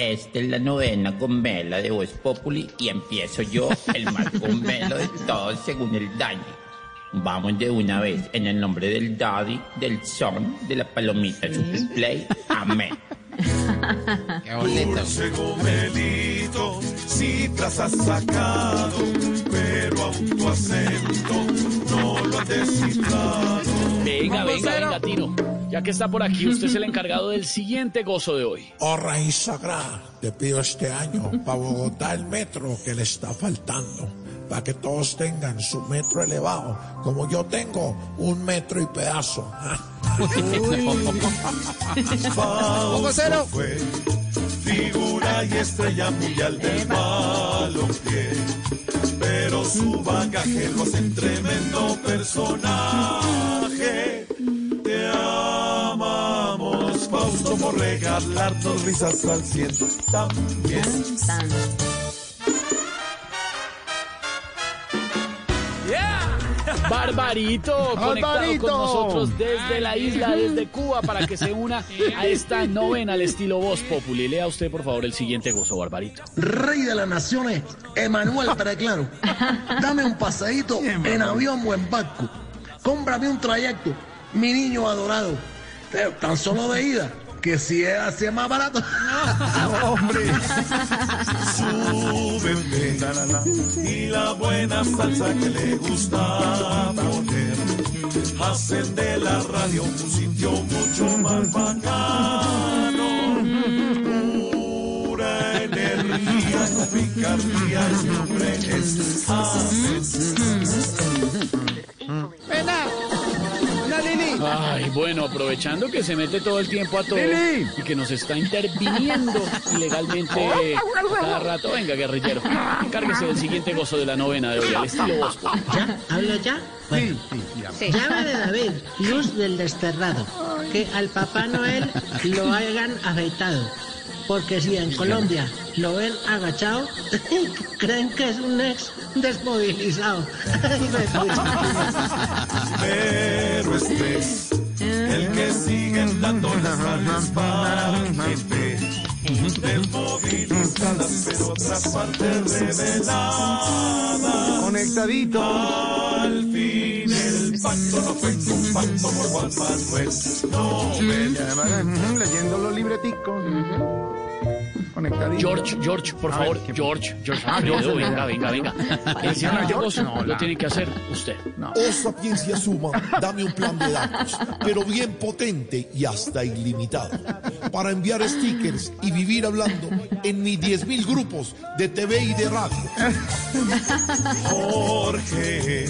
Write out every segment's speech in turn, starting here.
esta es la novena gomela de Voz Populi y empiezo yo, el más gomelo de todos según el daño. Vamos de una vez, en el nombre del Daddy, del Son, de la palomita Super Play. Amén. Qué bonito. Dulce gomelito, cifras has sacado, pero aún tu acento no lo has descifrado. Venga, venga, venga, Tino. Ya que está por aquí, usted es el encargado del siguiente gozo de hoy. Oh raíz sagrada, te pido este año para Bogotá el metro que le está faltando, para que todos tengan su metro elevado, como yo tengo un metro y pedazo. Fausto cero. fue figura y estrella mundial del balompié, pero su bagaje lo hace un tremendo personaje. Fausto, por regalarnos risas al cielo también. Barbarito, conectado Barbarito. con nosotros desde la isla, desde Cuba, para que se una a esta novena al estilo Voz Populi. Lea usted, por favor, el siguiente gozo, Barbarito. Rey de las Naciones, Emanuel Claro. Dame un paseíto en avión o en barco. Cómprame un trayecto, mi niño adorado. Tan solo de ida, que si es así es más barato. Súbete y la buena salsa que le gusta poner hacen de la radio un sitio mucho más bacano. Pura energía con picardía siempre bueno, aprovechando que se mete todo el tiempo a todo Lili. y que nos está interviniendo ilegalmente a cada rato. Venga, guerrillero, encárguese del siguiente gozo de la novena de hoy, al estilo Populi. ¿Ya? ¿Hablo ya? Bueno, llama de David, luz del desterrado, que al Papá Noel lo hayan afeitado. Porque si en Colombia lo ven agachado, creen que es un ex desmovilizado. pero este pero otra parte revelada. Conectadito. Al fin el pacto no fue un pacto por Juan Manuel. No Y además, ujú, leyendo los libreticos. Conectadito. George, George, por A favor, ver, ¿qué- George, George Ah, George, venga, venga, venga. George, no, lo tiene que hacer usted. Oh sapiencia suma, dame un plan de datos, pero bien potente y hasta ilimitado, para enviar stickers y vivir hablando en mis 10.000 grupos de TV y de radio. Jorge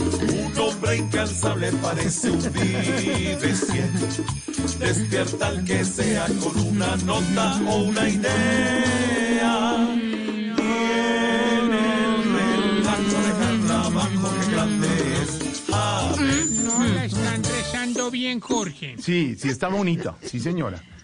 un hombre incansable, parece un vive cien. Despierta al que sea con una nota o una idea. Tiene el relato de trabajo que grande es. Ah, No la están rezando bien, Jorge. Sí, sí está bonita. Sí, señora.